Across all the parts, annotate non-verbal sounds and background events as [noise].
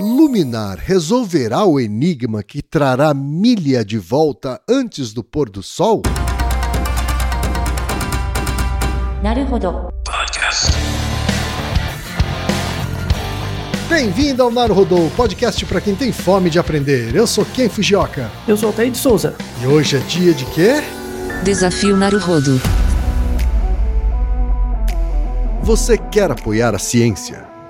Luminar resolverá o enigma que trará Milha de volta antes do pôr do sol? Naruhodo. Podcast. Bem-vindo ao Naruhodo, podcast para quem tem fome de aprender. Eu sou Ken Fujioka. Eu sou Altair de Souza. E hoje é dia de quê? Desafio Naruhodo. Você quer apoiar a ciência?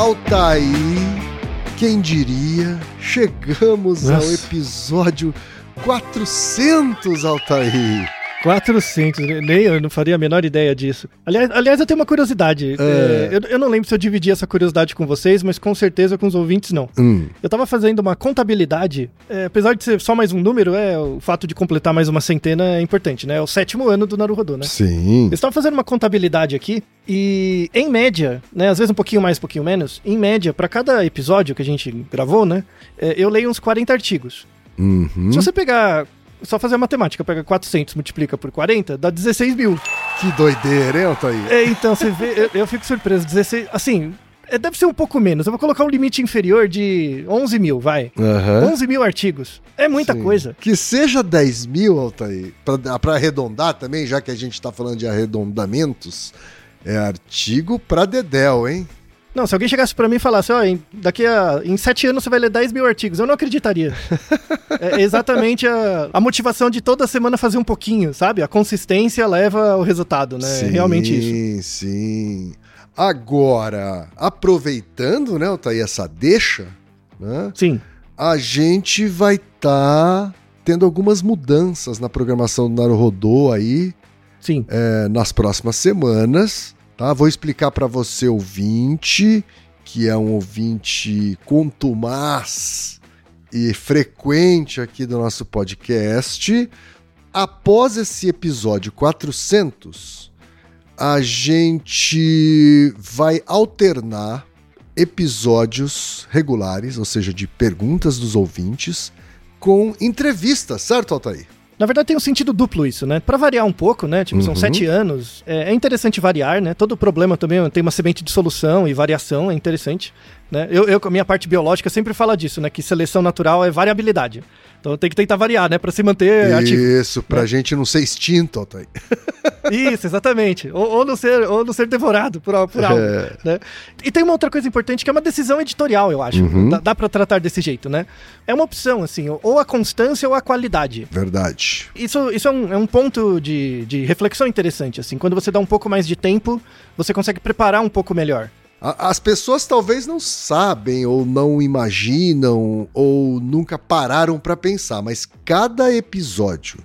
Altair, quem diria, chegamos ao Nossa. episódio 400, Altair. 400, nem eu não faria a menor ideia disso. Aliás, aliás eu tenho uma curiosidade. É. É, eu, eu não lembro se eu dividi essa curiosidade com vocês, mas com certeza com os ouvintes não. Hum, Eu tava fazendo uma contabilidade, é, apesar de ser só mais um número, é, o fato de completar mais uma centena é importante, né? É o sétimo ano do Naruhodô, né? sim. Eu estava fazendo uma contabilidade aqui e, em média, né, às vezes um pouquinho mais, um pouquinho menos, em média, para cada episódio que a gente gravou, né, é, eu leio uns 40 artigos. Uhum. Se você pegar, só fazer a matemática, pega 400, multiplica por 40, dá 16 mil. Que doideira, hein, Altair? É, então, você vê, eu, eu fico surpreso, 16, assim, é, deve ser um pouco menos, eu vou colocar um limite inferior de 11 mil, vai. Aham. 11 mil artigos. É muita Sim. coisa. Que seja 10 mil, Altair, pra arredondar também, já que a gente tá falando de arredondamentos, é artigo pra Dedel, hein? Não, se alguém chegasse pra mim e falasse, ó, em- daqui a. Em sete anos você vai ler 10 mil artigos, eu não acreditaria. [laughs] é exatamente a, a motivação de toda semana fazer um pouquinho, sabe? A consistência leva ao resultado, né? É realmente isso. Sim, sim. Agora, aproveitando, né, Altair, essa deixa, né? Sim. a gente vai estar tendo algumas mudanças na programação do Naruhodô aí Sim. é, nas próximas semanas, tá? Vou explicar para você, ouvinte, que é um ouvinte contumaz e frequente aqui do nosso podcast. Após esse episódio 400, a gente vai alternar episódios regulares, ou seja, de perguntas dos ouvintes, com entrevistas, certo, Altair? Na verdade tem um sentido duplo isso, né? Pra variar um pouco, né? Tipo, são Uhum. sete anos. É, é interessante variar, né? Todo problema também tem uma semente de solução e variação, é interessante. Né? Eu, eu, a minha parte biológica, sempre falo disso, né? Que seleção natural é variabilidade. Então tem que tentar variar, né? Pra se manter ativo. Isso, pra gente não ser extinto, Altair. Isso, exatamente. Ou, ou não ser, ou não ser devorado por, por algo. É. Né? E tem uma outra coisa importante que é uma decisão editorial, eu acho. Uhum. Dá, dá para tratar desse jeito, né? É uma opção, assim, ou a constância ou a qualidade. Verdade. Isso, isso é, um, é um ponto de, de reflexão interessante, assim. Quando você dá um pouco mais de tempo, você consegue preparar um pouco melhor. As pessoas talvez não sabem ou não imaginam ou nunca pararam para pensar, mas cada episódio,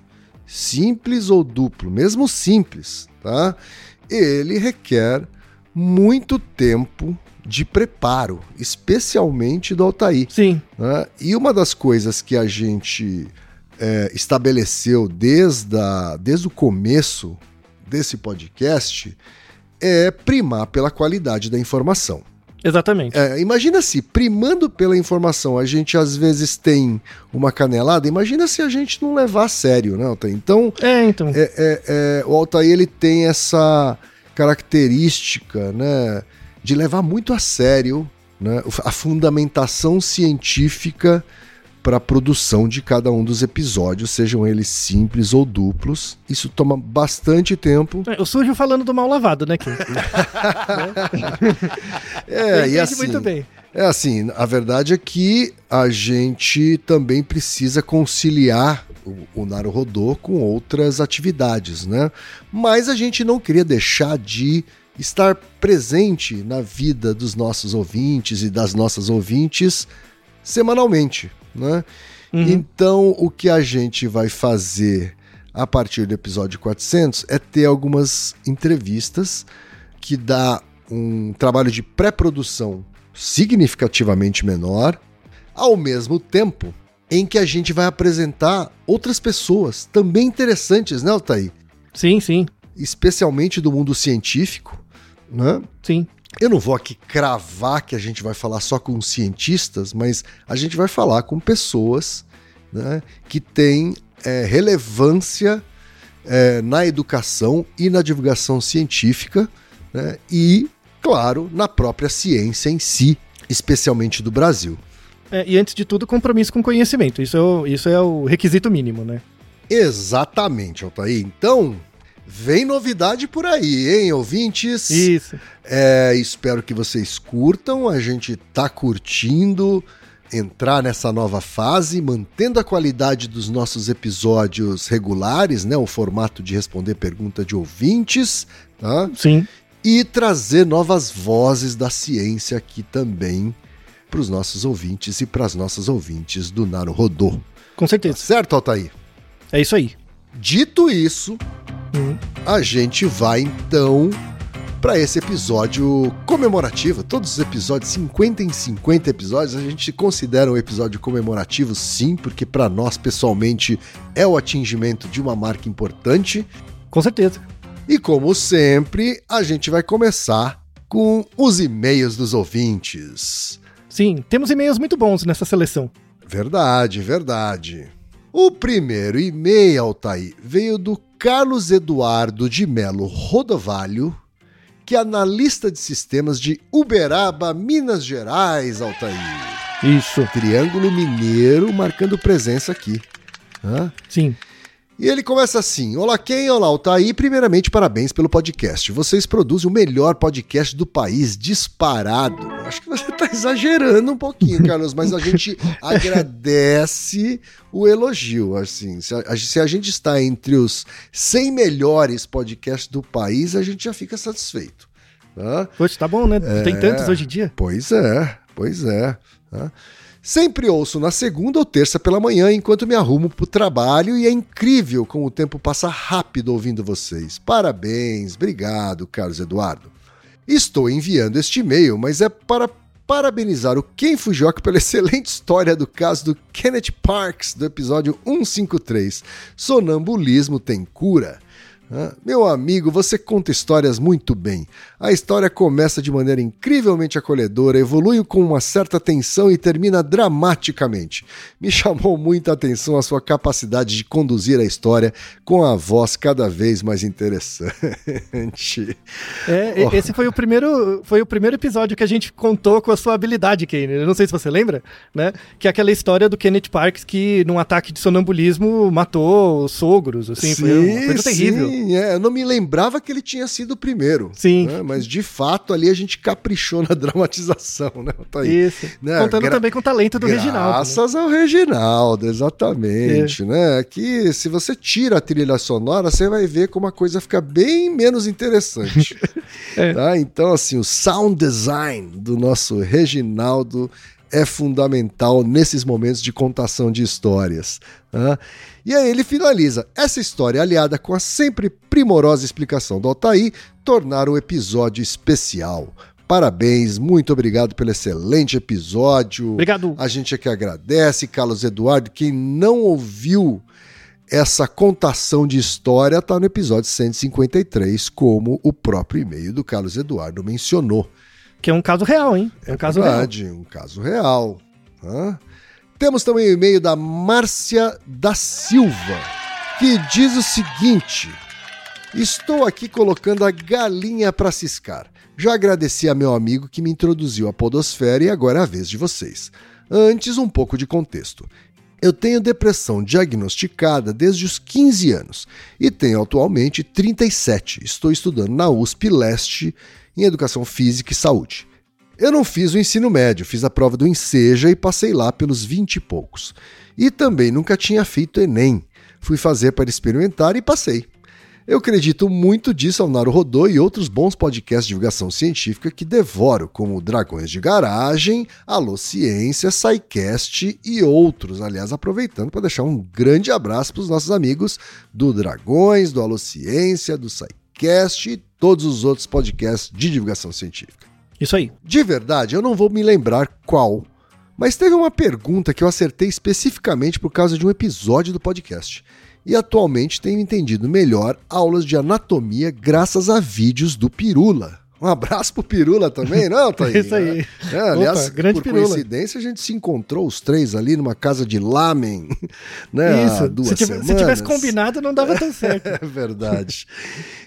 simples ou duplo, mesmo simples, tá? Ele requer muito tempo de preparo, especialmente do Altair. Sim. né? E uma das coisas que a gente é, estabeleceu desde, a- desde o começo desse podcast é primar pela qualidade da informação. Exatamente. É, imagina se, primando pela informação, a gente às vezes tem uma canelada, imagina se a gente não levar a sério, né, Altair? Então, É, então. é, é, é, o Altair ele tem essa característica né, de levar muito a sério né, a fundamentação científica para a produção de cada um dos episódios, sejam eles simples ou duplos. Isso toma bastante tempo. É, O sujo falando do mal lavado, né, Kim? [laughs] É, Ele e assim, muito bem. É assim, a verdade é que a gente também precisa conciliar o, o Naruhodô com outras atividades, né? Mas a gente não queria deixar de estar presente na vida dos nossos ouvintes e das nossas ouvintes semanalmente, né? Uhum. Então, o que a gente vai fazer a partir do episódio 400 é ter algumas entrevistas que dá um trabalho de pré-produção significativamente menor, ao mesmo tempo em que a gente vai apresentar outras pessoas também interessantes, né, Altair? Sim, sim, Especialmente do mundo científico, né? sim. Eu não vou aqui cravar que a gente vai falar só com cientistas, mas a gente vai falar com pessoas né, que têm é, relevância é, na educação e na divulgação científica né, e, claro, na própria ciência em si, especialmente do Brasil. É, e antes de tudo, compromisso com conhecimento. Isso é o, isso é o requisito mínimo, né? Exatamente, Altair. Então, vem novidade por aí, hein, ouvintes? Isso. É, espero que vocês curtam. A gente tá curtindo entrar nessa nova fase, mantendo a qualidade dos nossos episódios regulares, né? O formato de responder pergunta de ouvintes, tá? Sim. E trazer novas vozes da ciência aqui também para os nossos ouvintes e para as nossas ouvintes do Naruhodô. Com Tá certeza. certo, Altair? É isso aí. Dito isso. A gente vai então para esse episódio comemorativo. Todos os episódios, 50 em 50 episódios, a gente considera um episódio comemorativo, sim, porque para nós pessoalmente é o atingimento de uma marca importante. Com certeza. E como sempre, a gente vai começar com os e-mails dos ouvintes. Sim, temos e-mails muito bons nessa seleção. Verdade, verdade. O primeiro e-mail, Altair, veio do Carlos Eduardo de Melo Rodovalho, que é analista de sistemas de Uberaba, Minas Gerais, Altair. Isso. Triângulo Mineiro marcando presença aqui. Hã? Sim. E ele começa assim: Olá, quem? Olá, Altair. Primeiramente, parabéns pelo podcast. Vocês produzem o melhor podcast do país, disparado. Acho que você está exagerando um pouquinho, Carlos, mas a gente [laughs] agradece o elogio. Assim, se a, se a gente está entre os 100 melhores podcasts do país, a gente já fica satisfeito. Tá? Poxa, tá bom, né? Tem tantos hoje em dia. Pois é, pois é. Tá? Sempre ouço na segunda ou terça pela manhã enquanto me arrumo pro trabalho e é incrível como o tempo passa rápido ouvindo vocês. Parabéns, obrigado, Carlos Eduardo. Estou enviando este e-mail, mas é para parabenizar o Ken Fujioka pela [laughs] excelente história do caso do Kenneth Parks do episódio 153. Sonambulismo tem cura. Meu amigo, você conta histórias muito bem. A história começa de maneira incrivelmente acolhedora, evolui com uma certa tensão e termina dramaticamente. Me [laughs] chamou muita atenção a sua capacidade de conduzir a história com a voz cada vez mais interessante. É, e- [laughs] esse foi o primeiro, foi o primeiro episódio que a gente contou com a sua habilidade, Kane. Eu não sei se você lembra, né? Que é aquela história do Kenneth Parks que, num ataque de sonambulismo, matou os sogros, assim, foi uma coisa terrível. Sim, é, eu não me lembrava que ele tinha sido o primeiro. Sim. né? Mas de fato ali a gente caprichou na [laughs] dramatização, né? Tá aí. Isso. Né, Contando gra- também com o talento do Reginaldo. né? Graças ao Reginaldo, exatamente, É. né? Que se você tira a trilha sonora, você vai ver como a coisa fica bem menos interessante. [laughs] É. tá? Então, assim, o sound design do nosso Reginaldo é fundamental nesses momentos de contação de histórias. tá? E aí ele finaliza. Essa história, aliada com a sempre primorosa explicação do Altair, tornaram o episódio especial. Parabéns, muito obrigado pelo excelente episódio. Obrigado. A gente é que agradece, Carlos Eduardo. Quem não ouviu essa contação de história está no episódio 153, como o próprio e-mail do Carlos Eduardo mencionou. Que é um caso real, hein? É um caso real. Verdade, um caso real. Hã? Temos também o e-mail da Márcia da Silva, que diz o seguinte: Estou aqui colocando a galinha para ciscar. Já agradeci a meu amigo que me introduziu à Podosfera e agora é a vez de vocês. Antes, um pouco de contexto. Eu tenho depressão diagnosticada desde os 15 anos e tenho atualmente 37. Estou estudando na USP Leste em Educação Física e Saúde. Eu não fiz o ensino médio, fiz a prova do Enseja e passei lá pelos 20 e poucos. E também nunca tinha feito Enem. Fui fazer para experimentar e passei. Eu acredito muito disso ao Rodô e outros bons podcasts de divulgação científica que devoro, como Dragões de Garagem, Alô Ciência, SciCast e outros. Aliás, aproveitando para deixar um grande abraço para os nossos amigos do Dragões, do Alô Ciência, do SciCast e todos os outros podcasts de divulgação científica. Isso aí. De verdade, eu não vou me lembrar qual, mas teve uma pergunta que eu acertei especificamente por causa de um episódio do podcast. E atualmente tenho entendido melhor aulas de anatomia graças a vídeos do Pirula. Um abraço pro Pirula também, não, [laughs] Thaí? Isso aí. É, aliás, Opa, grande por Pirula. coincidência, a gente se encontrou os três ali numa casa de lamen, [laughs] né? Isso. duas Se, tive- se tivesse combinado, não dava tão certo. [laughs] É verdade.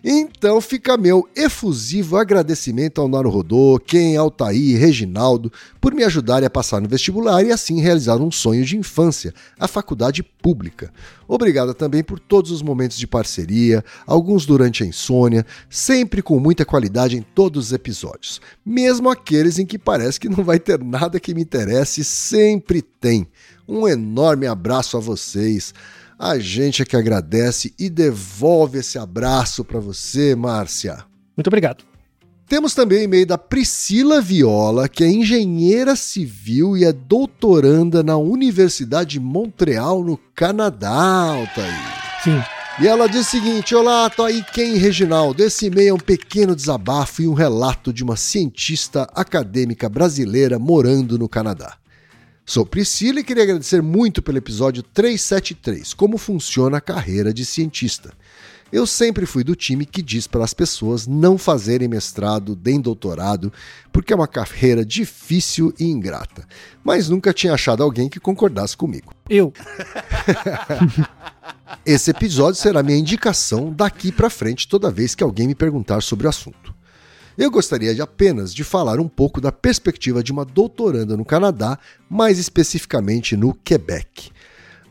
Então fica meu efusivo agradecimento ao Naro Rodô, Ken, Altair e Reginaldo por me ajudarem a passar no vestibular e assim realizar um sonho de infância, a faculdade pública. Obrigado também por todos os momentos de parceria, alguns durante a insônia, sempre com muita qualidade em todos os episódios. Mesmo aqueles em que parece que não vai ter nada que me interesse, sempre tem. Um enorme abraço a vocês. A gente é que agradece e devolve esse abraço para você, Márcia. Muito obrigado. Temos também o e-mail da Priscila Viola, que é engenheira civil e é doutoranda na Universidade de Montreal, no Canadá, Altair. Sim. E ela diz o seguinte: Olá, tô aí quem, Reginaldo? Esse e-mail é um pequeno desabafo e um relato de uma cientista acadêmica brasileira morando no Canadá. Sou Priscila e queria agradecer muito pelo episódio 373, como funciona a carreira de cientista. Eu sempre fui do time que diz para as pessoas não fazerem mestrado nem doutorado, porque é uma carreira difícil e ingrata. Mas nunca tinha achado alguém que concordasse comigo. Eu. [laughs] Esse episódio será minha indicação daqui para frente toda vez que alguém me perguntar sobre o assunto. Eu gostaria de apenas de falar um pouco da perspectiva de uma doutoranda no Canadá, mais especificamente no Quebec.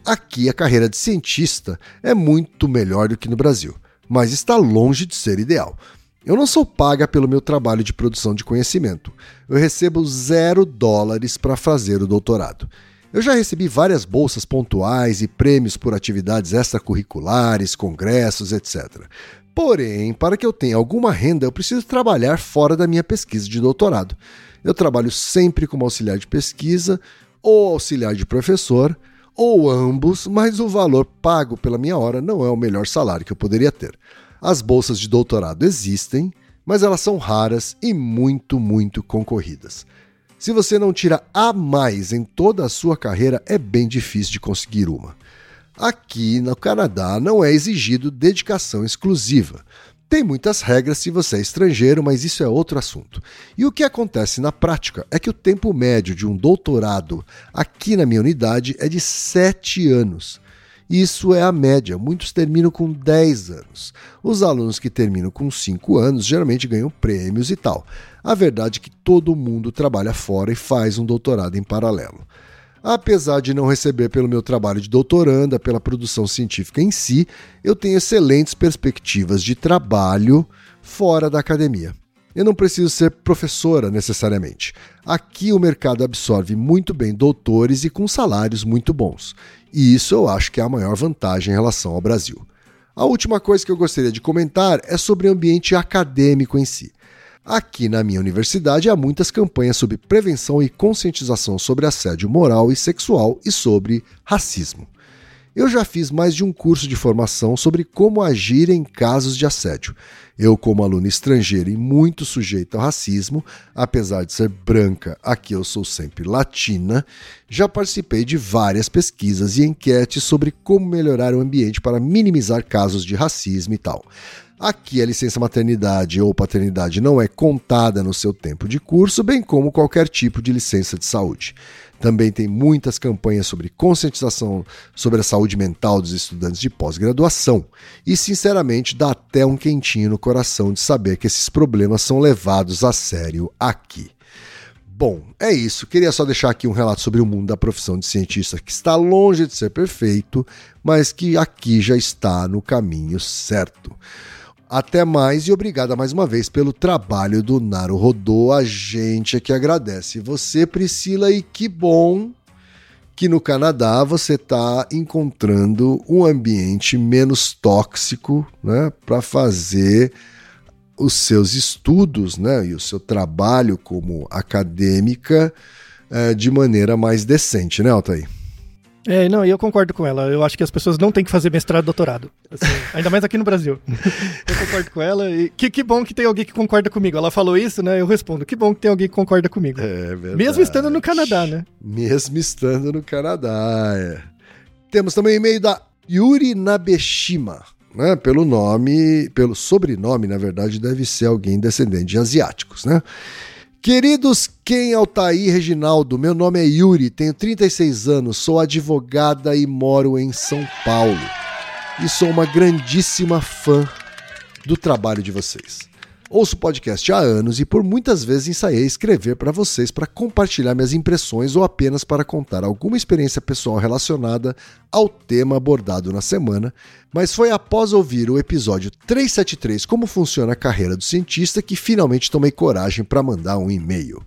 Aqui a carreira de cientista é muito melhor do que no Brasil, mas está longe de ser ideal. Eu não sou paga pelo meu trabalho de produção de conhecimento. Eu recebo zero dólares para fazer o doutorado. Eu já recebi várias bolsas pontuais e prêmios por atividades extracurriculares, congressos, etc. Porém, para que eu tenha alguma renda, eu preciso trabalhar fora da minha pesquisa de doutorado. Eu trabalho sempre como auxiliar de pesquisa, ou auxiliar de professor, ou ambos, mas o valor pago pela minha hora não é o melhor salário que eu poderia ter. As bolsas de doutorado existem, mas elas são raras e muito, muito concorridas. Se você não tira a mais em toda a sua carreira, é bem difícil de conseguir uma. Aqui no Canadá não é exigido dedicação exclusiva. Tem muitas regras se você é estrangeiro, mas isso é outro assunto. E o que acontece na prática é que o tempo médio de um doutorado aqui na minha unidade é de 7 anos. Isso é a média, muitos terminam com 10 anos. Os alunos que terminam com 5 anos geralmente ganham prêmios e tal. A verdade é que todo mundo trabalha fora e faz um doutorado em paralelo. Apesar de não receber pelo meu trabalho de doutoranda, pela produção científica em si, eu tenho excelentes perspectivas de trabalho fora da academia. Eu não preciso ser professora necessariamente. Aqui o mercado absorve muito bem doutores e com salários muito bons. E isso eu acho que é a maior vantagem em relação ao Brasil. A última coisa que eu gostaria de comentar é sobre o ambiente acadêmico em si. Aqui na minha universidade há muitas campanhas sobre prevenção e conscientização sobre assédio moral e sexual e sobre racismo. Eu já fiz mais de um curso de formação sobre como agir em casos de assédio. Eu, como aluna estrangeira e muito sujeita ao racismo, apesar de ser branca, aqui eu sou sempre latina, já participei de várias pesquisas e enquetes sobre como melhorar o ambiente para minimizar casos de racismo e tal. Aqui a licença maternidade ou paternidade não é contada no seu tempo de curso, bem como qualquer tipo de licença de saúde. Também tem muitas campanhas sobre conscientização sobre a saúde mental dos estudantes de pós-graduação. E, sinceramente, dá até um quentinho no coração de saber que esses problemas são levados a sério aqui. Bom, é isso. Queria só deixar aqui um relato sobre o mundo da profissão de cientista que está longe de ser perfeito, mas que aqui já está no caminho certo. Até mais e obrigada mais uma vez pelo trabalho do Naru Rodô. A gente é que agradece você, Priscila, e que bom que no Canadá você está encontrando um ambiente menos tóxico né, para fazer os seus estudos né, e o seu trabalho como acadêmica é, de maneira mais decente, né, Altair? É, não, e eu concordo com ela. Eu acho que as pessoas não têm que fazer mestrado e doutorado. Assim, [laughs] ainda mais aqui no Brasil. eu concordo com ela. E que, que bom que tem alguém que concorda comigo. Ela falou isso, né? Eu respondo. Que bom que tem alguém que concorda comigo. É verdade. Mesmo estando no Canadá, né? Mesmo estando no Canadá, é. Temos também e-mail da Yuri Nabeshima. Né, pelo nome, pelo sobrenome, na verdade, deve ser alguém descendente de asiáticos, né? Queridos Ken Altair Reginaldo, meu nome é Yuri, tenho 36 anos, sou advogada e moro em São Paulo. E sou uma grandíssima fã do trabalho de vocês. Ouço podcast há anos e por muitas vezes ensaiei escrever para vocês para compartilhar minhas impressões ou apenas para contar alguma experiência pessoal relacionada ao tema abordado na semana, mas foi após ouvir o episódio 373 Como funciona a carreira do cientista que finalmente tomei coragem para mandar um e-mail.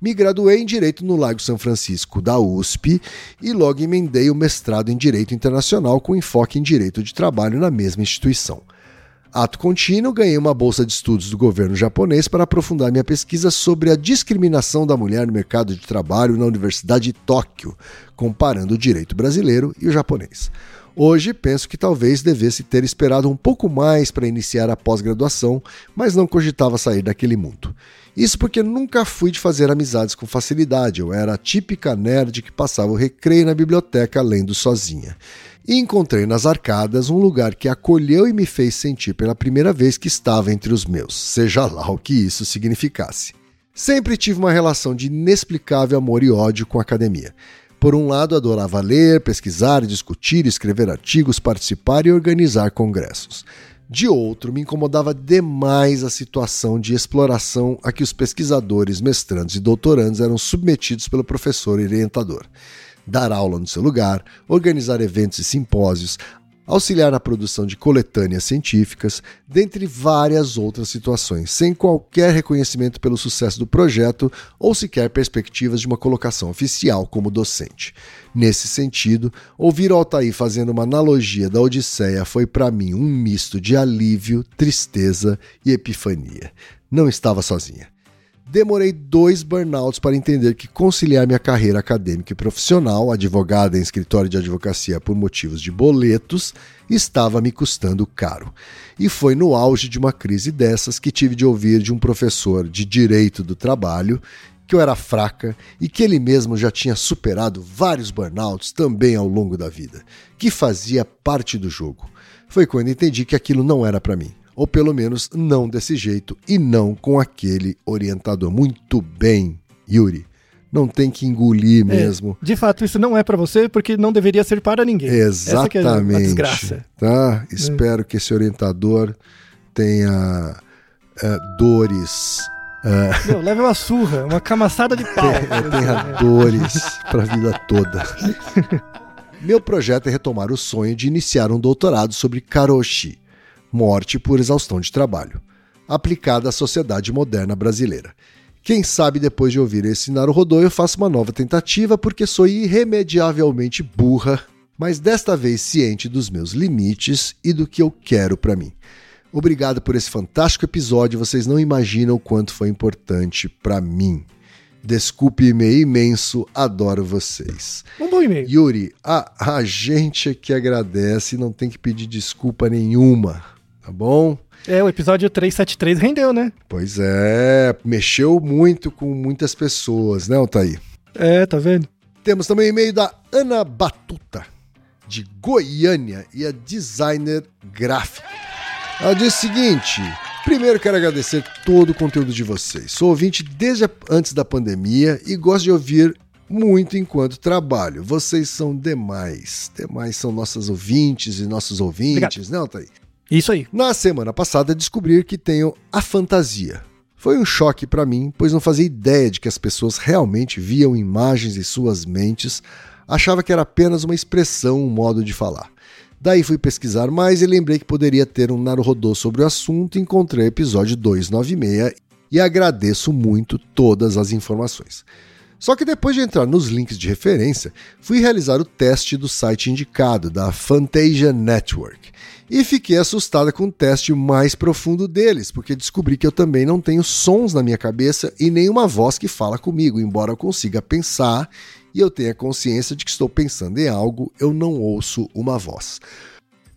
Me graduei em Direito no Lago São Francisco da USP e logo emendei o mestrado em Direito Internacional com enfoque em Direito de Trabalho na mesma instituição. Ato contínuo, ganhei uma bolsa de estudos do governo japonês para aprofundar minha pesquisa sobre a discriminação da mulher no mercado de trabalho na Universidade de Tóquio, comparando o direito brasileiro e o japonês. Hoje penso que talvez devesse ter esperado um pouco mais para iniciar a pós-graduação, mas não cogitava sair daquele mundo. Isso porque nunca fui de fazer amizades com facilidade, eu era a típica nerd que passava o recreio na biblioteca lendo sozinha e encontrei nas arcadas um lugar que acolheu e me fez sentir pela primeira vez que estava entre os meus, seja lá o que isso significasse. Sempre tive uma relação de inexplicável amor e ódio com a academia. Por um lado, adorava ler, pesquisar, discutir, escrever artigos, participar e organizar congressos. De outro, me incomodava demais a situação de exploração a que os pesquisadores, mestrandos e doutorandos eram submetidos pelo professor orientador dar aula no seu lugar, organizar eventos e simpósios, auxiliar na produção de coletâneas científicas, dentre várias outras situações, sem qualquer reconhecimento pelo sucesso do projeto ou sequer perspectivas de uma colocação oficial como docente. Nesse sentido, ouvir o Altair fazendo uma analogia da Odisseia foi para mim um misto de alívio, tristeza e epifania. Não estava sozinha. Demorei dois burnouts para entender que conciliar minha carreira acadêmica e profissional, advogada em escritório de advocacia por motivos de boletos, estava me custando caro. E foi no auge de uma crise dessas que tive de ouvir de um professor de direito do trabalho que eu era fraca e que ele mesmo já tinha superado vários burnouts também ao longo da vida, que fazia parte do jogo. Foi quando entendi que aquilo não era para mim ou pelo menos não desse jeito e não com aquele orientador. Muito bem, Yuri. Não tem que engolir é, mesmo. É, de fato, isso não é para você porque não deveria ser para ninguém. Exatamente. Essa é a desgraça. Tá? Espero que esse orientador tenha é, dores Meu, leva uma surra, uma camaçada de pau. Eu tenho dores pra vida toda. [laughs] Meu projeto é retomar o sonho de iniciar um doutorado sobre karoshi, morte por exaustão de trabalho, aplicada à sociedade moderna brasileira. Quem sabe depois de ouvir esse Naruhodô eu faço uma nova tentativa porque sou irremediavelmente burra, mas desta vez ciente dos meus limites e do que eu quero pra mim. Obrigado por esse fantástico episódio, vocês não imaginam o quanto foi importante pra mim. Desculpe e-mail imenso, adoro vocês. Um bom e-mail. Yuri, a, a gente é que agradece e não tem que pedir desculpa nenhuma, tá bom? É, o episódio 373 rendeu, né? Pois é, mexeu muito com muitas pessoas, né, Altair? É, tá vendo? Temos também o e-mail da Ana Batuta, de Goiânia, e é designer gráfico. Ela diz o seguinte: primeiro quero agradecer todo o conteúdo de vocês. Sou ouvinte desde a- antes da pandemia e gosto de ouvir muito enquanto trabalho. Vocês são demais. Demais são nossas ouvintes e nossos ouvintes, né, Altair? Isso aí. Na semana passada descobri que tenho a fantasia. Foi um choque para mim, pois não fazia ideia de que as pessoas realmente viam imagens em suas mentes, achava que era apenas uma expressão, um modo de falar. Daí fui pesquisar mais e lembrei que poderia ter um Naruhodô sobre o assunto e encontrei o episódio 296 e agradeço muito todas as informações. Só que depois de entrar nos links de referência, fui realizar o teste do site indicado, da Fantasia Network. E fiquei assustada com o teste mais profundo deles, porque descobri que eu também não tenho sons na minha cabeça e nenhuma voz que fala comigo, embora eu consiga pensar e eu tenha consciência de que estou pensando em algo, eu não ouço uma voz.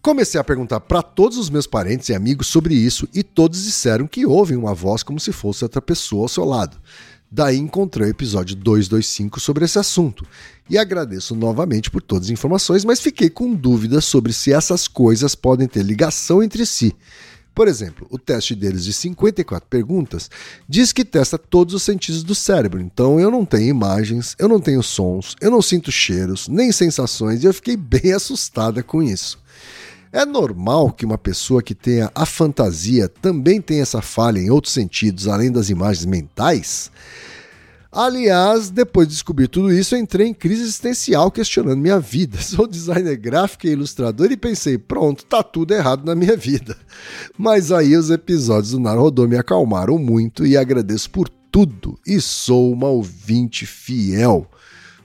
Comecei a perguntar para todos os meus parentes e amigos sobre isso e todos disseram que ouvem uma voz como se fosse outra pessoa ao seu lado. Daí encontrei o episódio 225 sobre esse assunto. E agradeço novamente por todas as informações, mas fiquei com dúvidas sobre se essas coisas podem ter ligação entre si. Por exemplo, o teste deles de 54 perguntas diz que testa todos os sentidos do cérebro, então eu não tenho imagens, eu não tenho sons, eu não sinto cheiros, nem sensações, e eu fiquei bem [laughs] assustada com isso. É normal que uma pessoa que tenha a fantasia também tenha essa falha em outros sentidos, além das imagens mentais? Aliás, depois de descobrir tudo isso, entrei em crise existencial questionando minha vida. [laughs] Sou designer gráfico e ilustrador e pensei, pronto, tá tudo errado na minha vida. Mas aí os episódios do Narodô me acalmaram muito e agradeço por tudo. E sou uma ouvinte fiel.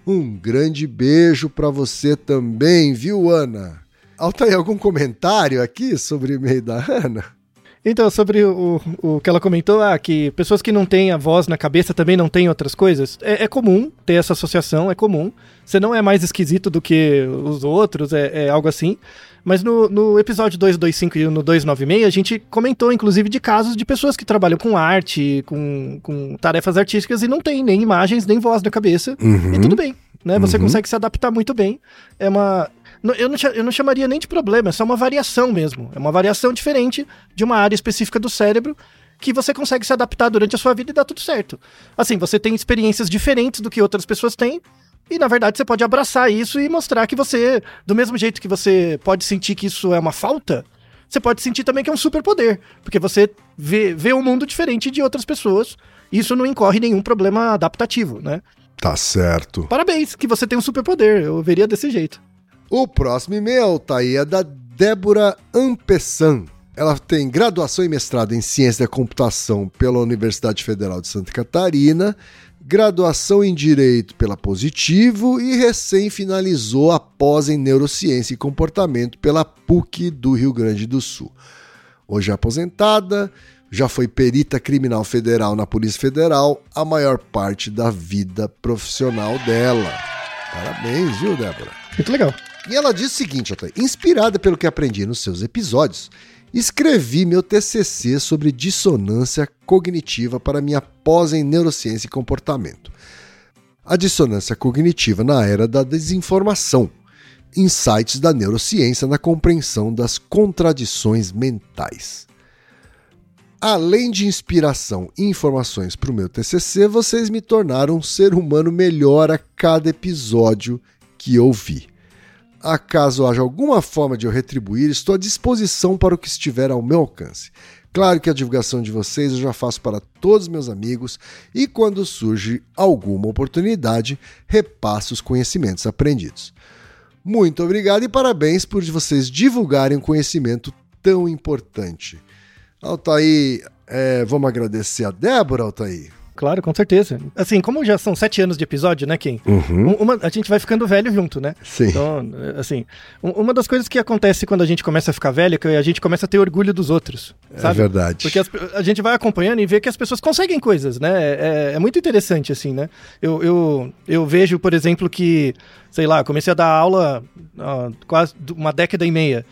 Um grande beijo pra você também, viu, Ana? Altair, algum comentário aqui sobre o e-mail da Ana? Então, sobre o, o que ela comentou, ah, que pessoas que não têm a voz na cabeça também não têm outras coisas, é, é comum ter essa associação, é comum. Você não é mais esquisito do que os outros, é, é algo assim. Mas no, no episódio 225 e no 296, a gente comentou, inclusive, de casos de pessoas que trabalham com arte, com, com tarefas artísticas e não tem nem imagens, nem voz na cabeça. Uhum. E tudo bem, né? Você consegue se adaptar muito bem. É uma. Eu não, eu não chamaria nem de problema, é só uma variação mesmo. É uma variação diferente de uma área específica do cérebro que você consegue se adaptar durante a sua vida e dá tudo certo. Assim, você tem experiências diferentes do que outras pessoas têm. E na verdade você pode abraçar isso e mostrar que você, do mesmo jeito que você pode sentir que isso é uma falta, você pode sentir também que é um superpoder. Porque você vê, vê um mundo diferente de outras pessoas. E isso não incorre nenhum problema adaptativo, né? Tá certo. Parabéns, que você tem um superpoder. Eu veria desse jeito. O próximo e-mail tá aí é da Débora Ampessan. Ela tem graduação e mestrado em Ciência da Computação pela Universidade Federal de Santa Catarina, graduação em Direito pela Positivo e recém finalizou a pós em Neurociência e Comportamento pela PUC do Rio Grande do Sul. Hoje é aposentada, já foi perita criminal federal na Polícia Federal a maior parte da vida profissional dela. Parabéns, viu, Débora? Muito legal. E ela diz o seguinte, inspirada pelo que aprendi nos seus episódios, escrevi meu TCC sobre dissonância cognitiva para minha pós em neurociência e comportamento. A dissonância cognitiva na era da desinformação, insights da neurociência na compreensão das contradições mentais. Além de inspiração e informações para o meu TCC, vocês me tornaram um ser humano melhor a cada episódio que ouvi. Acaso haja alguma forma de eu retribuir, estou à disposição para o que estiver ao meu alcance. Claro que a divulgação de vocês eu já faço para todos os meus amigos e quando surge alguma oportunidade, repasso os conhecimentos aprendidos. Muito obrigado e parabéns por vocês divulgarem um conhecimento tão importante. Altair, é, vamos agradecer a Débora, Altair. Claro, com certeza. Assim, como já são sete anos de episódio, né, Kim? Uhum. Um- Uma, a gente vai ficando velho junto, né? Sim. Então, assim, um- uma das coisas que acontece quando a gente começa a ficar velho é que a gente começa a ter orgulho dos outros, É sabe? verdade. Porque as- a gente vai acompanhando e vê que as pessoas conseguem coisas, né? É, é muito interessante, assim, né? Eu, eu, eu vejo, por exemplo, que, sei lá, comecei a dar aula há quase uma década e meia.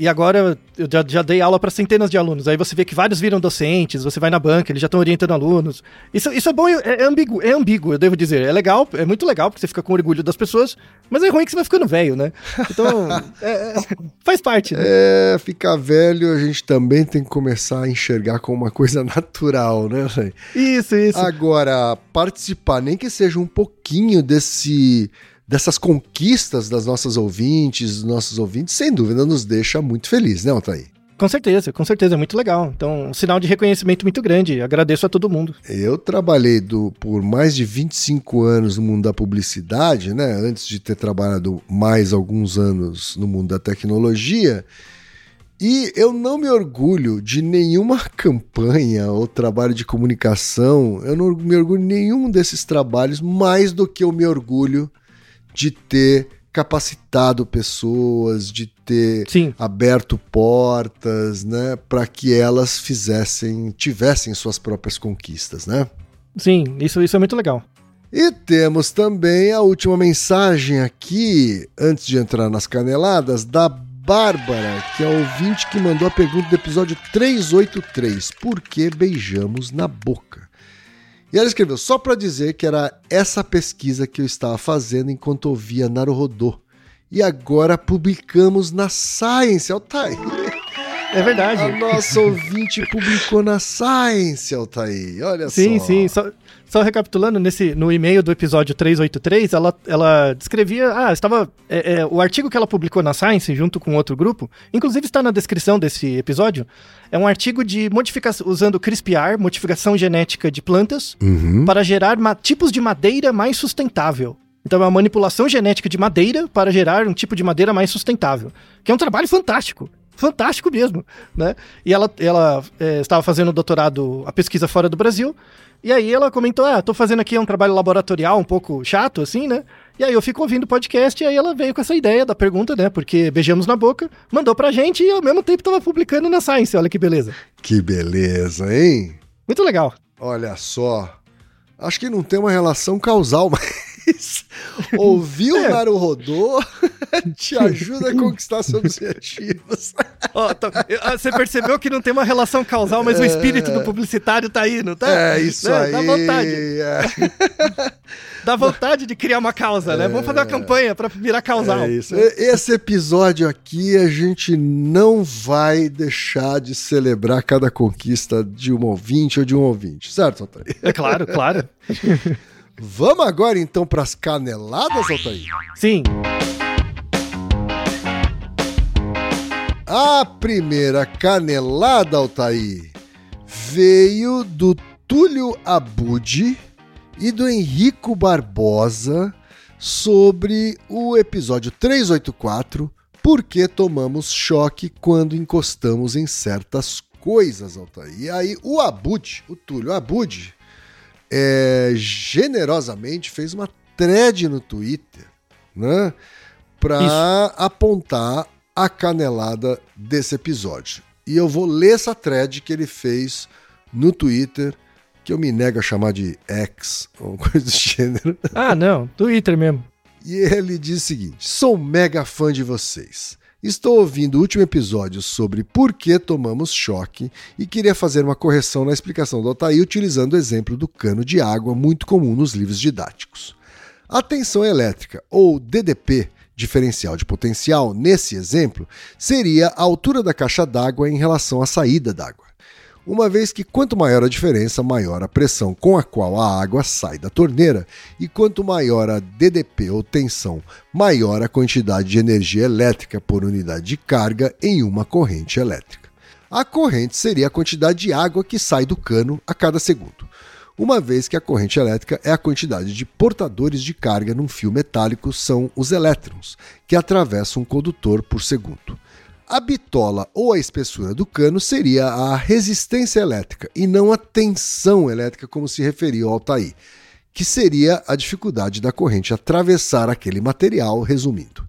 E agora eu já, já dei aula para centenas de alunos. Aí você vê que vários viram docentes, você vai na banca, eles já estão orientando alunos. Isso, isso é bom, é, é ambíguo, é ambíguo, eu devo dizer. É legal, é muito legal, porque você fica com orgulho das pessoas, mas é ruim que você vai ficando velho, né? Então, [laughs] é- é- faz parte, né? É, ficar velho a gente também tem que começar a enxergar como uma coisa [laughs] natural, né? Isso, isso. Agora, participar, nem que seja um pouquinho desse dessas conquistas das nossas ouvintes, dos nossos ouvintes, sem dúvida nos deixa muito feliz, né, Altair? Com certeza, com certeza, é muito legal. Então, um sinal de reconhecimento muito grande. Agradeço a todo mundo. Eu trabalhei do- por mais de 25 anos no mundo da publicidade, né? Antes de ter trabalhado mais alguns anos no mundo da tecnologia. E eu não me orgulho de nenhuma [laughs] campanha ou trabalho de comunicação. Eu não me orgulho de nenhum desses trabalhos mais do que eu me orgulho de ter capacitado pessoas, de ter Sim, aberto portas, né, para que elas fizessem, tivessem suas próprias conquistas, né? sim, isso, isso é muito legal. E temos também a última mensagem aqui, antes de entrar nas caneladas, da Bárbara, que é a ouvinte que mandou a pergunta do episódio 383: Por que beijamos na boca? E ela escreveu só para dizer que era essa pesquisa que eu estava fazendo enquanto ouvia Naruhodô. E agora publicamos na Science, Altair. É verdade. A nossa ouvinte publicou na Science, Altair. Olha Sim, só. sim. Só, só recapitulando, nesse, no e-mail do episódio 383, ela, ela descrevia. Ah, estava. é, é, o artigo que ela publicou na Science, junto com outro grupo, inclusive está na descrição desse episódio, é um artigo de modificação usando CRISPR, modificação genética de plantas, Uhum. para gerar tipos de madeira mais sustentável. Então é uma manipulação genética de madeira para gerar um tipo de madeira mais sustentável. Que é um trabalho fantástico. Fantástico mesmo, né? E ela, ela é, estava fazendo doutorado, a pesquisa fora do Brasil, e aí ela comentou, ah, tô fazendo aqui um trabalho laboratorial um pouco chato, assim, né? E aí eu fico ouvindo o podcast, e aí ela veio com essa ideia da pergunta, né? Porque beijamos na boca, mandou pra gente, e ao mesmo tempo tava publicando na Science, olha que beleza. Que beleza, hein? Muito legal. Olha só. Acho que não tem uma relação causal, mas ouvir o É. Naruhodô [laughs] te ajuda a conquistar seus objetivos. [laughs] Tá- ah, você percebeu que não tem uma relação causal, mas o espírito do publicitário tá aí, não tá? É isso Né? aí. Dá vontade. É, [laughs] Dá vontade de criar uma causa, né? Vamos fazer uma campanha pra virar causal. é isso. Esse episódio aqui a gente não vai deixar de celebrar cada conquista de um ouvinte ou de um ouvinte, certo, Altair? É claro, claro. Vamos agora então para as caneladas, Altair? Sim. A primeira canelada, Altair, veio do Túlio Abud e do Henrico Barbosa sobre o episódio 384, Por que tomamos choque quando encostamos em certas coisas, Altair. E aí o Abud, o Túlio Abud, é, generosamente fez uma thread no Twitter, né? Para apontar a canelada desse episódio. E eu vou ler essa thread que ele fez no Twitter, que eu me nego a chamar de X, ou [laughs] coisa do gênero. Ah, não. Twitter mesmo. E ele diz o seguinte: sou mega fã de vocês. Estou ouvindo o último episódio sobre por que tomamos choque e queria fazer uma correção na explicação do Altair utilizando o exemplo do cano de água muito comum nos livros didáticos. A tensão elétrica, ou DDP, diferencial de potencial, nesse exemplo, seria a altura da caixa d'água em relação à saída d'água. Uma vez que quanto maior a diferença, maior a pressão com a qual a água sai da torneira, e quanto maior a DDP ou tensão, maior a quantidade de energia elétrica por unidade de carga em uma corrente elétrica. A corrente seria a quantidade de água que sai do cano a cada segundo, uma vez que a corrente elétrica é a quantidade de portadores de carga num fio metálico são os elétrons, que atravessam um condutor por segundo. A bitola ou a espessura do cano seria a resistência elétrica e não a tensão elétrica, como se referiu ao Altair, que seria a dificuldade da corrente atravessar aquele material, resumindo.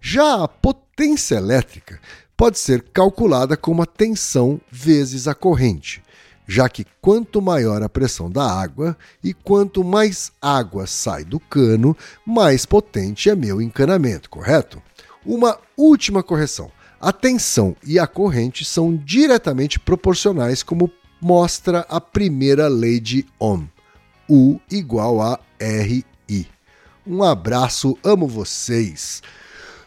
Já a potência elétrica pode ser calculada como a tensão vezes a corrente, já que quanto maior a pressão da água e quanto mais água sai do cano, mais potente é meu encanamento, correto? Uma última correção. A tensão e a corrente são diretamente proporcionais, como mostra a primeira lei de Ohm. U igual a RI. Um abraço, amo vocês.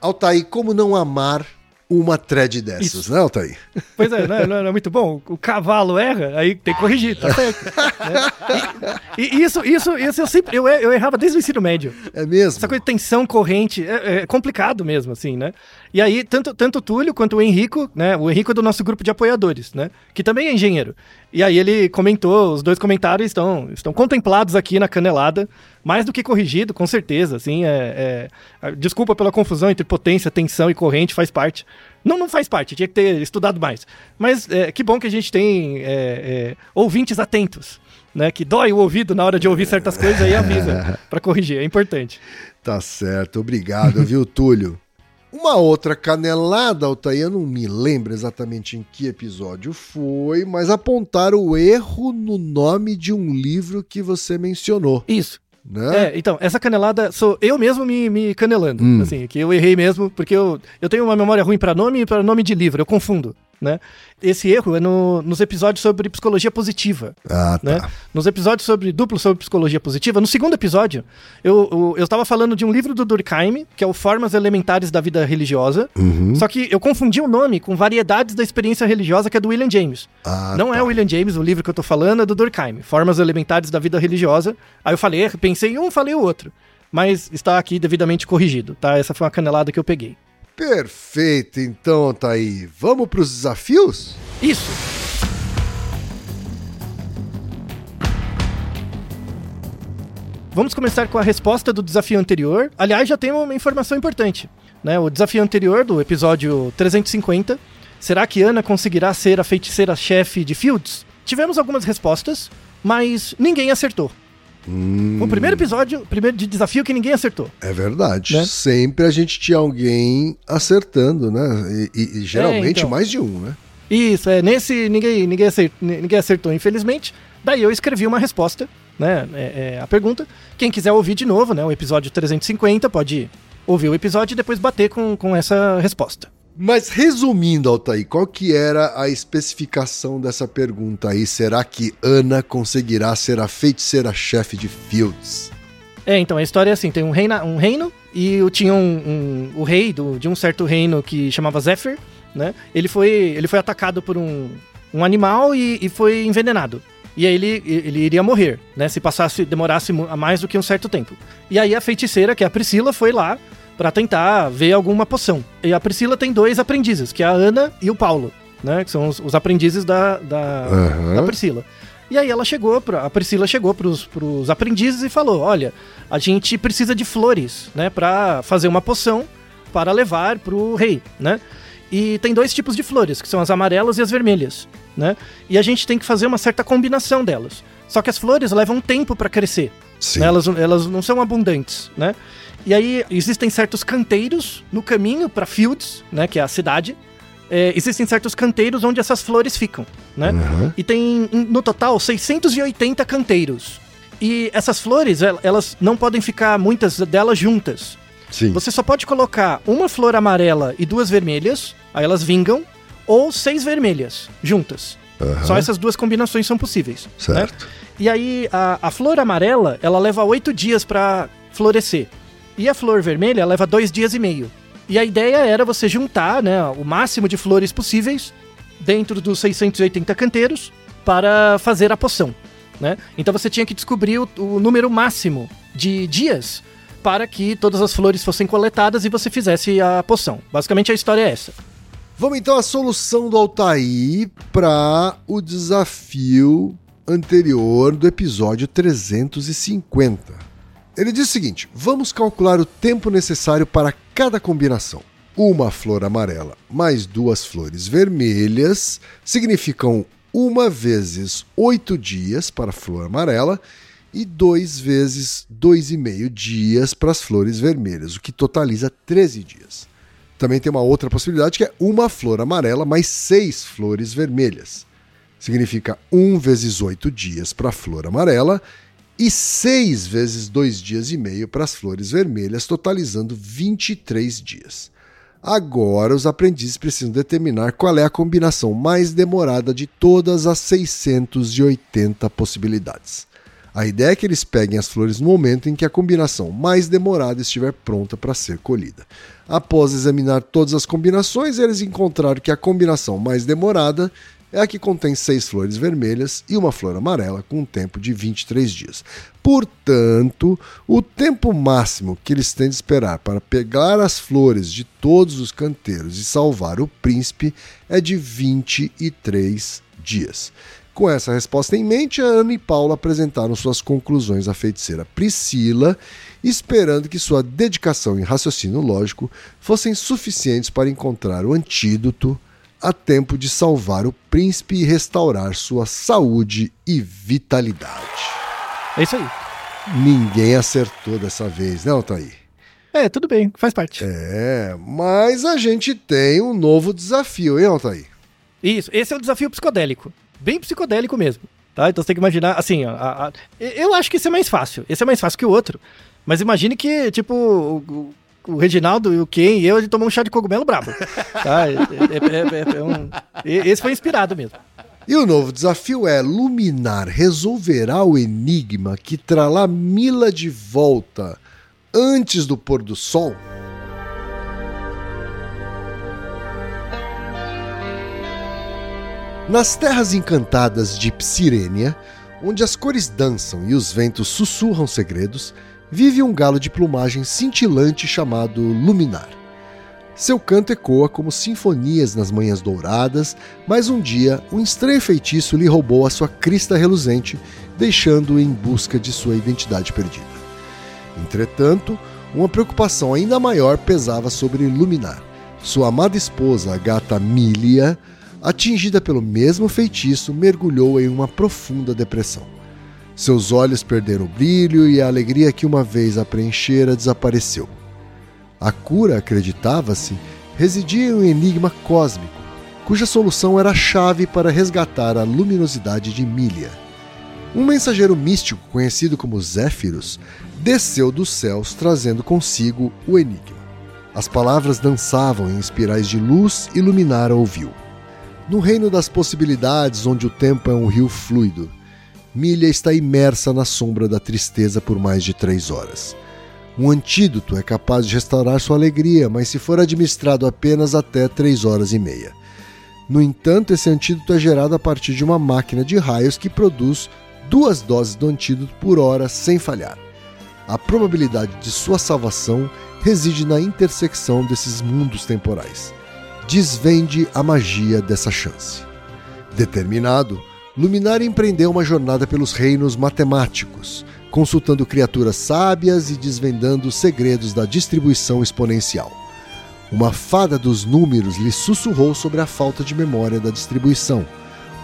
Altair, como não amar uma thread dessas, Isso. né, Altair? [laughs] Pois é, não é, não é muito bom? O cavalo erra, aí tem que corrigir, tá certo. né? E, e isso, isso, isso eu sempre. Eu, eu errava desde o ensino médio. É mesmo? Essa coisa de tensão, corrente, é, é complicado mesmo, assim, né? E aí, tanto, tanto o Túlio quanto o Henrico, né? O Henrico é do nosso grupo de apoiadores, né? Que também é engenheiro. E aí ele comentou, os dois comentários estão, estão contemplados aqui na canelada, mais do que corrigido, com certeza, assim, é, é- Desculpa pela confusão entre potência, tensão e corrente, faz parte. Não, não faz parte, tinha que ter estudado mais. Mas é, que bom que a gente tem é, é, ouvintes atentos, né? Que dói o ouvido na hora de ouvir certas coisas aí avisa [laughs] pra corrigir, é importante. Tá certo, obrigado, viu, Túlio? Uma outra canelada, Altair, eu não me lembro exatamente em que episódio foi, mas apontaram o erro no nome de um livro que você mencionou, Isso. né? É, então, essa canelada sou eu mesmo me, me canelando. Hum. Assim, que eu errei mesmo, porque eu, eu tenho uma memória ruim pra nome e pra nome de livro, eu confundo, né? Esse erro é no- nos episódios sobre psicologia positiva. Ah, Né? tá. Nos episódios sobre duplo sobre psicologia positiva, no segundo episódio, eu, estava falando de um livro do Durkheim, que é o Formas Elementares da Vida Religiosa. Uhum. Só que eu confundi o nome com Variedades da Experiência Religiosa, que é do William James. Ah, Não tá. é o William James, o livro que eu tô falando é do Durkheim, Formas Elementares da Vida Religiosa. Aí eu falei, pensei em um, falei o outro. Mas está aqui devidamente corrigido, tá? Essa foi uma canelada que eu peguei. Perfeito, então, Altair. Vamos para os desafios? Isso! Vamos começar com a resposta do desafio anterior. Aliás, já tem uma informação importante. Né? O desafio anterior, do episódio 350, será que Ana conseguirá ser a feiticeira-chefe de Fields? Tivemos algumas respostas, mas ninguém acertou. Hum, O primeiro episódio, o primeiro de desafio que ninguém acertou. É verdade. Né? Sempre a gente tinha alguém acertando, né? E, e- e geralmente então. mais de um, né? Isso, é, nesse ninguém, ninguém, acertou, ninguém acertou, infelizmente. Daí eu escrevi uma resposta, né? É, é, a pergunta. Quem quiser ouvir de novo, né? O episódio 350, pode ouvir o episódio e depois bater com, com essa resposta. Mas resumindo, Altair, qual que era a especificação dessa pergunta aí? Será que Ana conseguirá ser a feiticeira-chefe de Fields? É, então a história é assim: tem um, reina, um reino e tinha um, um- o rei do, de um certo reino que chamava Zephyr, né? Ele foi, ele foi atacado por um, um animal e, e foi envenenado. E aí ele, ele iria morrer, né? Se passasse, demorasse mais do que um certo tempo. E aí a feiticeira, que é a Priscila, foi lá pra tentar ver alguma poção. E a Priscila tem dois aprendizes, que é a Ana e o Paulo, né? Que são os, os aprendizes da, da, Aham. da Priscila. E aí ela chegou, pra, a Priscila chegou pros, pros aprendizes e falou: Olha, a gente precisa de flores, né, para fazer uma poção para levar pro rei, né? E tem dois tipos de flores, que são as amarelas e as vermelhas, né? E a gente tem que fazer uma certa combinação delas. Só que as flores levam tempo para crescer, Sim. né? Elas, elas não são abundantes, né? E aí existem certos canteiros no caminho para Fields, né, que é a cidade. É, existem certos canteiros onde essas flores ficam, né? Aham. E tem, em- no total, 680 canteiros. E essas flores, el- elas não podem ficar muitas delas juntas. Sim. Você só pode colocar uma flor amarela e duas vermelhas, aí elas vingam, ou seis vermelhas juntas. Aham. Só essas duas combinações são possíveis. né? Certo. E aí, a, a flor amarela, ela leva oito dias pra florescer. E a flor vermelha leva dois dias e meio. E a ideia era você juntar né, o máximo de flores possíveis dentro dos 680 canteiros para fazer a poção. Né? Então você tinha que descobrir o, o número máximo de dias para que todas as flores fossem coletadas e você fizesse a poção. Basicamente a história é essa. Vamos então à solução do Altair para o desafio anterior do episódio 350. Ele diz o seguinte: vamos calcular o tempo necessário para cada combinação. Uma flor amarela mais duas flores vermelhas significam uma vezes oito dias para a flor amarela e dois vezes dois e meio dias para as flores vermelhas, o que totaliza 13 dias. Também tem uma outra possibilidade que é uma flor amarela mais seis flores vermelhas. Significa um vezes oito dias para a flor amarela e seis vezes dois dias e meio para as flores vermelhas, totalizando 23 dias. Agora, os aprendizes precisam determinar qual é a combinação mais demorada de todas as 680 possibilidades. A ideia é que eles peguem as flores no momento em que a combinação mais demorada estiver pronta para ser colhida. Após examinar todas as combinações, eles encontraram que a combinação mais demorada é a que contém seis flores vermelhas e uma flor amarela com um tempo de 23 dias. Portanto, o tempo máximo que eles têm de esperar para pegar as flores de todos os canteiros e salvar o príncipe é de 23 dias. Com essa resposta em mente, Ana e Paulo apresentaram suas conclusões à feiticeira Priscila, esperando que sua dedicação e raciocínio lógico fossem suficientes para encontrar o antídoto a tempo de salvar o príncipe e restaurar sua saúde e vitalidade. É isso aí. Ninguém acertou dessa vez, né, Altair? É, tudo bem, faz parte. É, mas a gente tem um novo desafio, hein, Altair? Isso, esse é o desafio psicodélico bem psicodélico mesmo. Tá? Então você tem que imaginar, assim, a, a, eu acho que esse é mais fácil. Esse é mais fácil que o outro. Mas imagine que, tipo, o, o Reginaldo e o Ken e eu, ele tomou um chá de cogumelo brabo. Tá? É, é, é, um, esse foi inspirado mesmo. E o novo desafio é Luminar resolverá o enigma que trará Mila de volta antes do pôr do sol? Nas terras encantadas de Psirênia, onde as cores dançam e os ventos sussurram segredos, vive um galo de plumagem cintilante chamado Luminar. Seu canto ecoa como sinfonias nas manhãs douradas, mas um dia um estranho feitiço lhe roubou a sua crista reluzente, deixando-o em busca de sua identidade perdida. Entretanto, uma preocupação ainda maior pesava sobre Luminar. Sua amada esposa, a gata Milia, atingida pelo mesmo feitiço, mergulhou em uma profunda depressão. Seus olhos perderam o brilho e a alegria que uma vez a preenchera desapareceu. A cura, acreditava-se, residia em um enigma cósmico, cuja solução era a chave para resgatar a luminosidade de Milia. Um mensageiro místico conhecido como Zéfiros desceu dos céus trazendo consigo o enigma. As palavras dançavam em espirais de luz e Luminar ouviu. No reino das possibilidades, onde o tempo é um rio fluido, Milha está imersa na sombra da tristeza por mais de três horas. Um antídoto é capaz de restaurar sua alegria, mas se for administrado apenas até três horas e meia. No entanto, esse antídoto é gerado a partir de uma máquina de raios que produz duas doses do antídoto por hora sem falhar. A probabilidade de sua salvação reside na intersecção desses mundos temporais desvende a magia dessa chance. Determinado, Luminar empreendeu uma jornada pelos reinos matemáticos, consultando criaturas sábias e desvendando os segredos da distribuição exponencial. Uma fada dos números lhe sussurrou sobre a falta de memória da distribuição.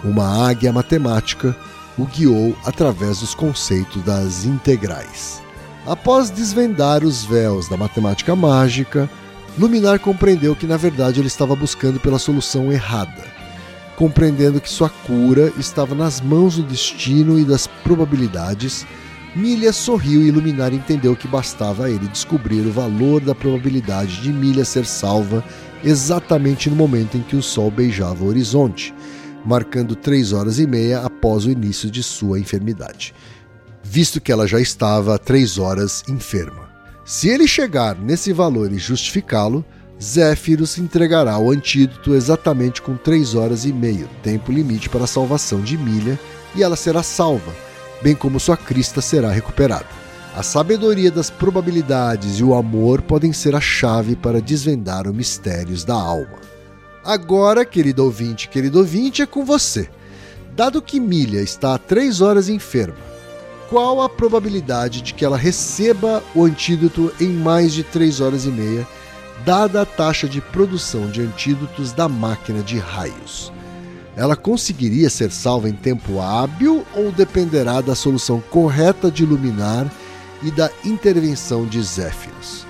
Uma águia matemática o guiou através dos conceitos das integrais. Após desvendar os véus da matemática mágica, Luminar compreendeu que na verdade ele estava buscando pela solução errada, compreendendo que sua cura estava nas mãos do destino e das probabilidades. Milha sorriu e Luminar entendeu que bastava a ele descobrir o valor da probabilidade de Milha ser salva exatamente no momento em que o sol beijava o horizonte, marcando três horas e meia após o início de sua enfermidade, visto que ela já estava três horas enferma. Se ele chegar nesse valor e justificá-lo, Zéfiros entregará o antídoto exatamente com 3 horas e meia, tempo limite para a salvação de Milha, e ela será salva, bem como sua crista será recuperada. A sabedoria das probabilidades e o amor podem ser a chave para desvendar os mistérios da alma. Agora, querido ouvinte, querido ouvinte, é com você. Dado que Milha está há três horas enferma, qual a probabilidade de que ela receba o antídoto em mais de três horas e meia, dada a taxa de produção de antídotos da máquina de raios? Ela conseguiria ser salva em tempo hábil ou dependerá da solução correta de iluminar e da intervenção de Zéfiros?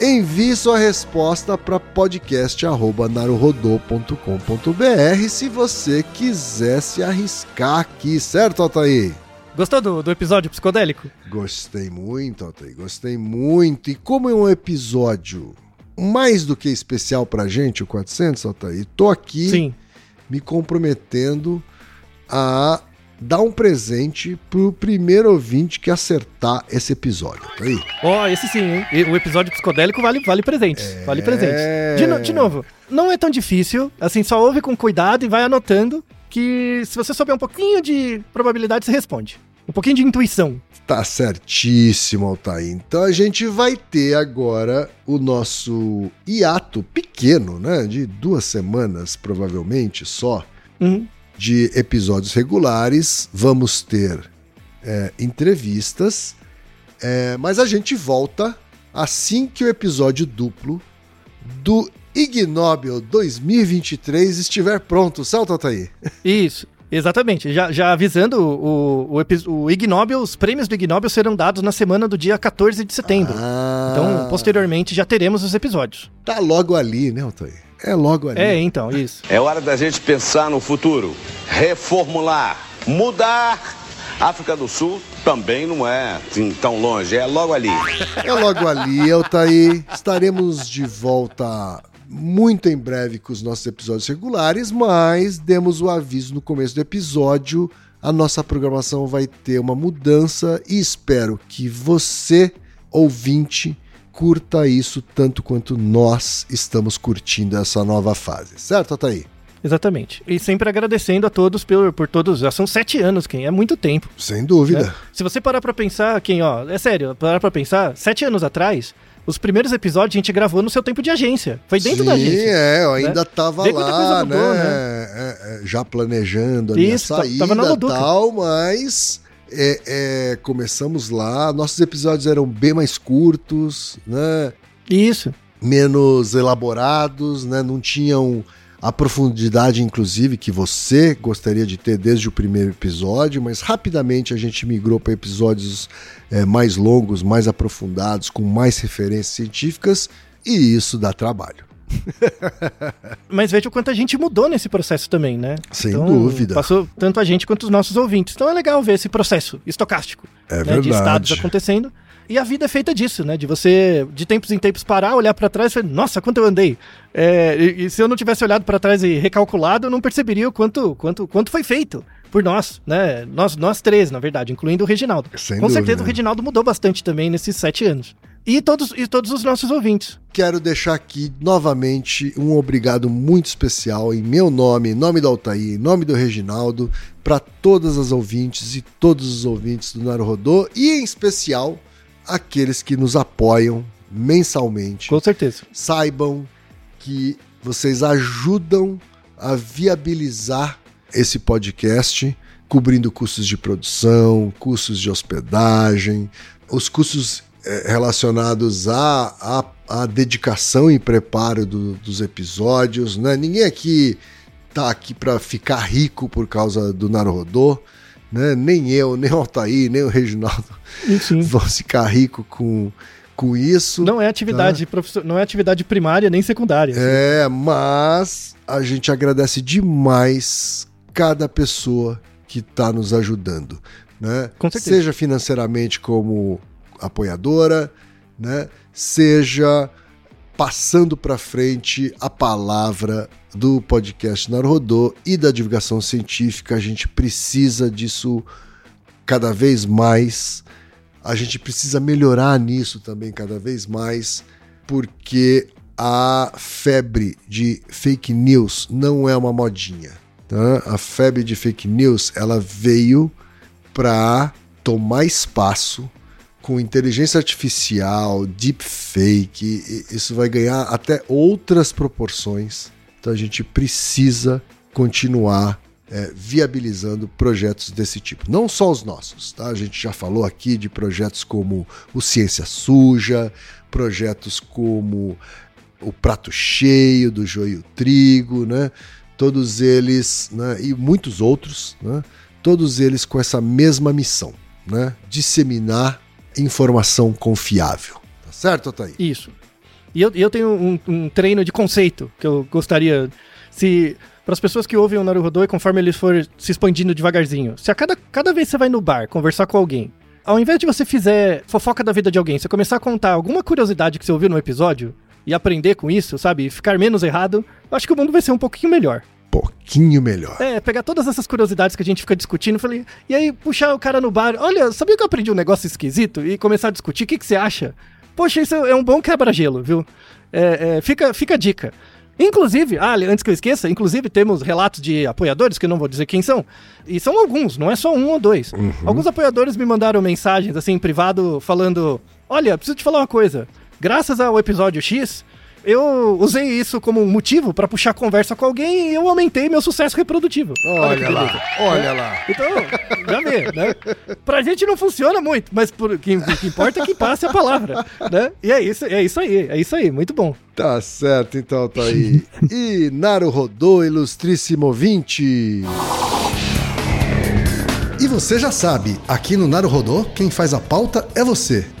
Envie sua resposta para podcast.naruhodô.com.br se você quiser se arriscar aqui, certo, Altair? Gostou do, do episódio psicodélico? Gostei muito, Altair, gostei muito. E como é um episódio mais do que especial pra gente, o 400, Altair, tô aqui Sim. me comprometendo a dar um presente pro primeiro ouvinte que acertar esse episódio. Tá aí? Ó, esse sim, hein? O episódio psicodélico vale, vale presentes. É. Vale presentes. De, no- de novo, não é tão difícil. Assim, só ouve com cuidado e vai anotando que se você souber um pouquinho de probabilidade, você responde. Um pouquinho de intuição. Tá certíssimo, Altair. Então a gente vai ter agora o nosso hiato pequeno, né? De duas semanas, provavelmente, só, Uhum. de episódios regulares. Vamos ter é, entrevistas, é, mas a gente volta assim que o episódio duplo do Ig Nobel 2023 estiver pronto, certo, Altair? Isso. Exatamente, já, já avisando, o, o, o Ig Nobel, os prêmios do Ig Nobel serão dados na semana do dia 14 de setembro. Ah, Então, posteriormente, já teremos os episódios. Tá logo ali, né, Altair? É logo ali. É, então, isso. É hora da gente pensar no futuro, reformular, mudar. África do Sul também não é assim, tão longe, é logo ali. É logo ali, Altair. Estaremos de volta muito em breve com os nossos episódios regulares, mas demos o aviso no começo do episódio. A nossa programação vai ter uma mudança e espero que você, ouvinte, curta isso tanto quanto nós estamos curtindo essa nova fase. Certo, Altair? Exatamente. E sempre agradecendo a todos por, por todos. Já são sete anos, quem é muito tempo. Sem dúvida. né? Se você parar pra pensar, quem, ó, é sério, parar pra pensar, sete anos atrás, os primeiros episódios a gente gravou no seu tempo de agência. Foi dentro Sim, da agência. é, eu ainda né? tava Vê lá, mudou, né? né? é, é, já planejando a minha Isso, tá- saída tava na Loduca. tal, mas é, é, começamos lá. Nossos episódios eram bem mais curtos, né? Isso. Menos elaborados, né? Não tinham a profundidade, inclusive, que você gostaria de ter desde o primeiro episódio, mas rapidamente a gente migrou para episódios é, mais longos, mais aprofundados, com mais referências científicas, e isso dá trabalho. [laughs] Mas veja o quanto a gente mudou nesse processo também, né? Sem dúvida. Passou tanto a gente quanto os nossos ouvintes. Então é legal ver esse processo estocástico É né, verdade. de estados acontecendo. E a vida é feita disso, né? De você, de tempos em tempos, parar, olhar pra trás e falar, nossa, quanto eu andei. É, e, e se eu não tivesse olhado pra trás e recalculado, eu não perceberia o quanto, quanto, quanto foi feito por nós, né? Nós, nós três, na verdade, incluindo o Reginaldo. Sem Com certeza dúvida. o Reginaldo mudou bastante também nesses sete anos. E todos, e todos os nossos ouvintes. Quero deixar aqui novamente um obrigado muito especial em meu nome, em nome do Altair, em nome do Reginaldo, para todas as ouvintes e todos os ouvintes do Naruhodô e em especial aqueles que nos apoiam mensalmente. Com certeza. Saibam que vocês ajudam a viabilizar esse podcast, cobrindo custos de produção, custos de hospedagem, os custos eh, relacionados à, à, à dedicação e preparo do- dos episódios. Né? Ninguém aqui tá aqui para ficar rico por causa do Naruhodô. Né? Nem eu, nem o Altair, nem o Reginaldo Enfim. vão ficar rico com, com isso. Não é atividade profissio- não é atividade primária nem secundária. É, mas a gente agradece demais cada pessoa que está nos ajudando, né? Com certeza. Seja financeiramente como apoiadora, né? Seja passando para frente a palavra do podcast Narodô e da divulgação científica. A gente precisa disso cada vez mais. A gente precisa melhorar nisso também cada vez mais, porque a febre de fake news não é uma modinha. Tá? A febre de fake news ela veio para tomar espaço com inteligência artificial, deepfake. Isso vai ganhar até outras proporções. Então a gente precisa continuar é, viabilizando projetos desse tipo. Não só os nossos, tá? A gente já falou aqui de projetos como o Ciência Suja, projetos como o Prato Cheio do Joio Trigo, né? Todos eles, né? E muitos outros, né? Todos eles com essa mesma missão, né? Disseminar informação confiável. Tá certo, Otávio? Isso. E eu, eu tenho um, um treino de conceito que eu gostaria. Se para as pessoas que ouvem o Naruhodô e conforme ele for se expandindo devagarzinho. Se a cada, cada vez que você vai no bar conversar com alguém, ao invés de você fizer fofoca da vida de alguém, você começar a contar alguma curiosidade que você ouviu no episódio e aprender com isso, sabe? E ficar menos errado, eu acho que o mundo vai ser um pouquinho melhor. Pouquinho melhor. É, pegar todas essas curiosidades que a gente fica discutindo, falei, e aí puxar o cara no bar, olha, sabia que eu aprendi um negócio esquisito? E começar a discutir, o que, que você acha? Poxa, isso é um bom quebra-gelo, viu? É, é, fica, fica a dica. Inclusive, ah, antes que eu esqueça, inclusive temos relatos de apoiadores, que eu não vou dizer quem são. E são alguns, não é só um ou dois. Uhum. Alguns apoiadores me mandaram mensagens assim em privado falando: Olha, preciso te falar uma coisa. Graças ao episódio X, eu usei isso como motivo para puxar conversa com alguém e eu aumentei meu sucesso reprodutivo. Olha, que lá, olha lá. Então, já vê, né? Pra gente não funciona muito, mas o que, que importa é que passe a palavra, né? E é isso, é isso aí, é isso aí, muito bom. Tá certo, então tá aí. [laughs] E Naru Rodô, ilustríssimo ouvinte. E você já sabe, aqui no Naru Rodô, quem faz a pauta é você.